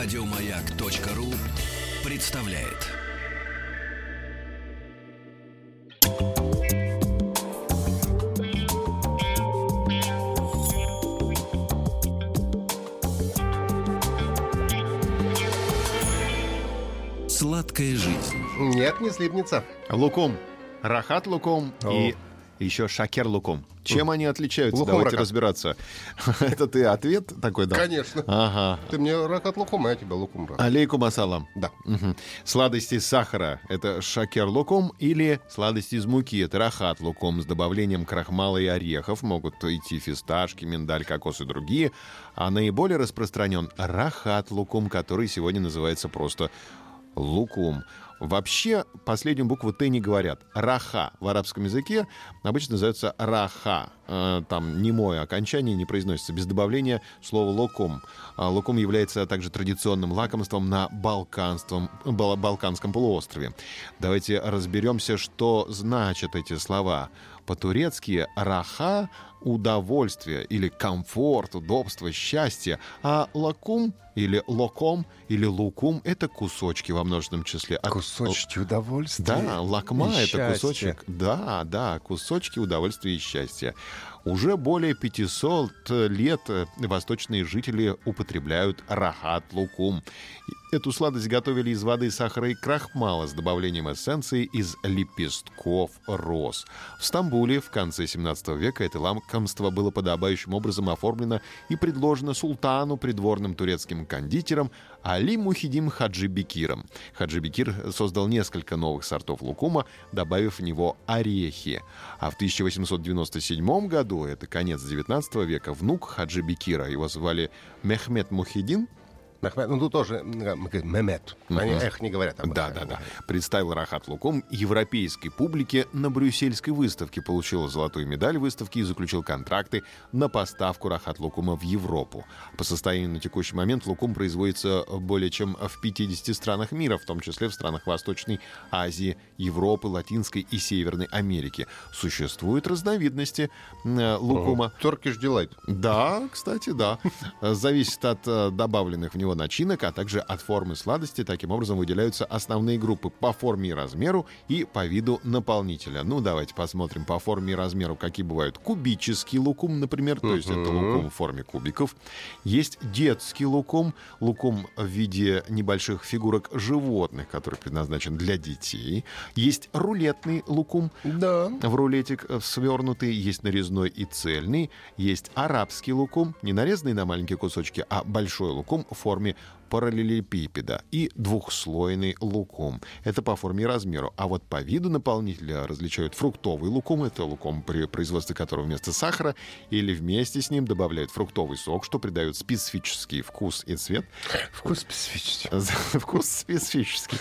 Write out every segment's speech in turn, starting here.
Радиомаяк.ру представляет. Сладкая жизнь. Нет, не слипнется. Лукум. Рахат лукум и еще шакер лукум. Чем они отличаются? Лукум Давайте рахат. разбираться. Это ты ответ такой дал? Конечно. Ага. Ты мне рахат лукум, а я тебе лукум рахат. Алейкум ассалам. Да. Мгм. Сладости из сахара — это шакер лукум или сладости из муки — это рахат лукум с добавлением крахмала и орехов. Могут идти фисташки, миндаль, кокос и другие. А наиболее распространен рахат лукум, который сегодня называется просто лукум. Вообще, последнюю букву «т» не говорят. Раха в арабском языке обычно называется раха. Э, Там немое окончание не произносится без добавления слова лукум. А Лукум является также традиционным лакомством на Балканском, Бал- Балканском полуострове. Давайте разберемся, что значат эти слова. По-турецки «раха» — удовольствие или комфорт, удобство, счастье, а лакум или локом или лукум — это кусочки во множественном числе. От- Кусочки удовольствия. да, лакма это кусочек. Да, да, кусочки удовольствия и счастья. Уже более 500 лет э, восточные жители употребляют рахат лукум. Эту сладость готовили из воды, сахара и крахмала с добавлением эссенции из лепестков роз. В Стамбуле в конце 17 века это лакомство было подобающим образом оформлено и предложено султану, придворным турецким кондитерам Али Мухидим Хаджи Бекиром. Хаджи Бекир создал несколько новых сортов лукума, добавив в него орехи. А в 1897 году, это конец 19 века, внук Хаджи Бекира, его звали Мехмед Мухидин, Мехмед, Ну, тут тоже м, мы говорим, Мемет. Они эх не говорят об да, этом. да, да. Представил Рахат Лукум европейской публике на брюссельской выставке, получил золотую медаль выставки и заключил контракты на поставку Рахат Лукума в Европу. По состоянию на текущий момент Лукум производится более чем в 50 странах мира, в том числе в странах Восточной Азии, Европы, Латинской и Северной Америки. Существуют разновидности э, лукума. Turkish Delight. Да, кстати, да. Зависит от э, добавленных в него начинок, а также от формы сладости. Таким образом выделяются основные группы по форме и размеру и по виду наполнителя. Ну, давайте посмотрим по форме и размеру, какие бывают. Кубический лукум, например, то есть это лукум в форме кубиков. Есть детский лукум, лукум в виде небольших фигурок животных, который предназначен для детей. Есть рулетный лукум, Да. в рулетик э, свернутый, есть нарезной и цельный, есть арабский лукум, не нарезанный на маленькие кусочки, а большой лукум в форме me параллелепипеда и двухслойный лукум. Это по форме и размеру. А вот по виду наполнителя различают фруктовый лукум, это лукум, при производстве которого вместо сахара или вместе с ним добавляют фруктовый сок, что придает специфический вкус и цвет. Вкус специфический. Вкус специфический.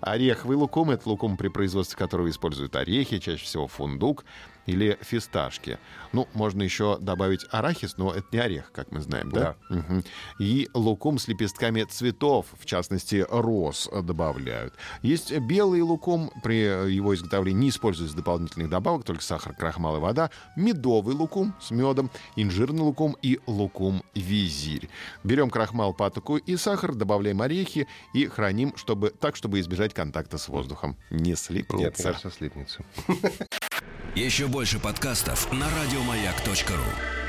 Ореховый лукум — это лукум, при производстве которого используют орехи, чаще всего фундук или фисташки. Ну, можно еще добавить арахис, но это не орех, как мы знаем, да? Мгм. И лукум с лепестками цветов, в частности, роз, добавляют. Есть белый лукум, при его изготовлении не используются дополнительных добавок, только сахар, крахмал и вода. Медовый лукум с медом, инжирный лукум и лукум визирь. Берем крахмал, патоку и сахар, добавляем орехи и храним чтобы, так, чтобы избежать контакта с воздухом. Не Нет, слипнется. мне кажется, слипнется. Еще больше подкастов на радиомаяк.ру.